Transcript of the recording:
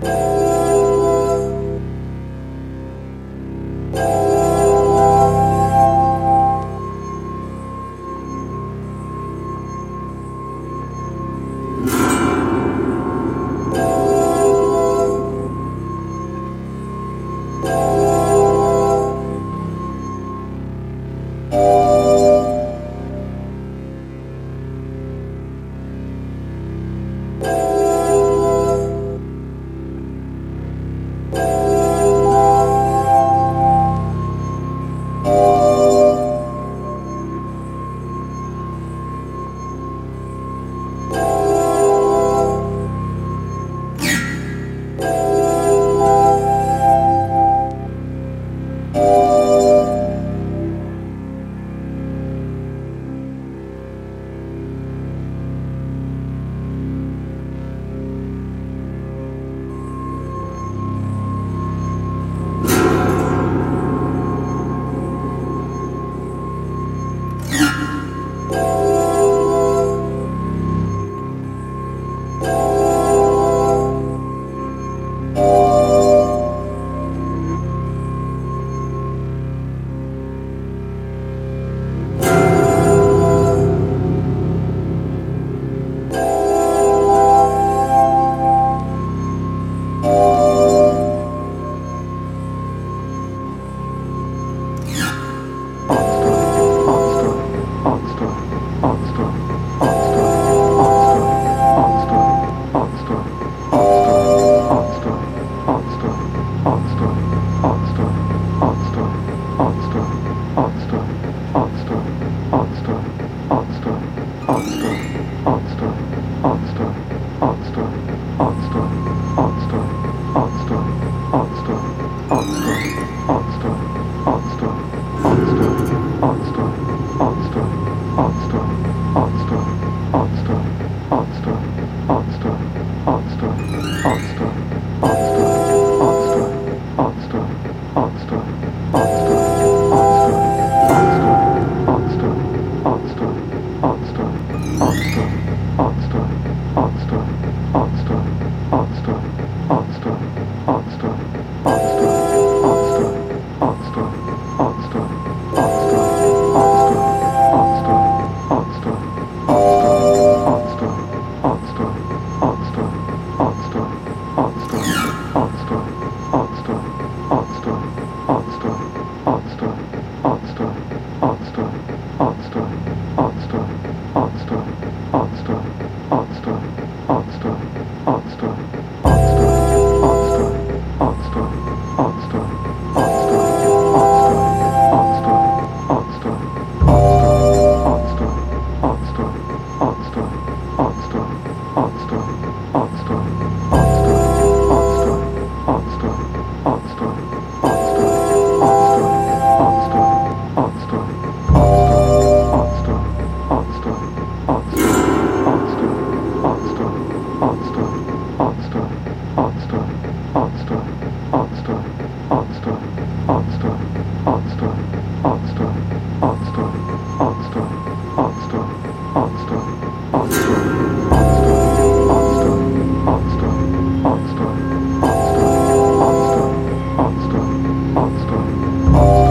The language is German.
Bye. Thank you.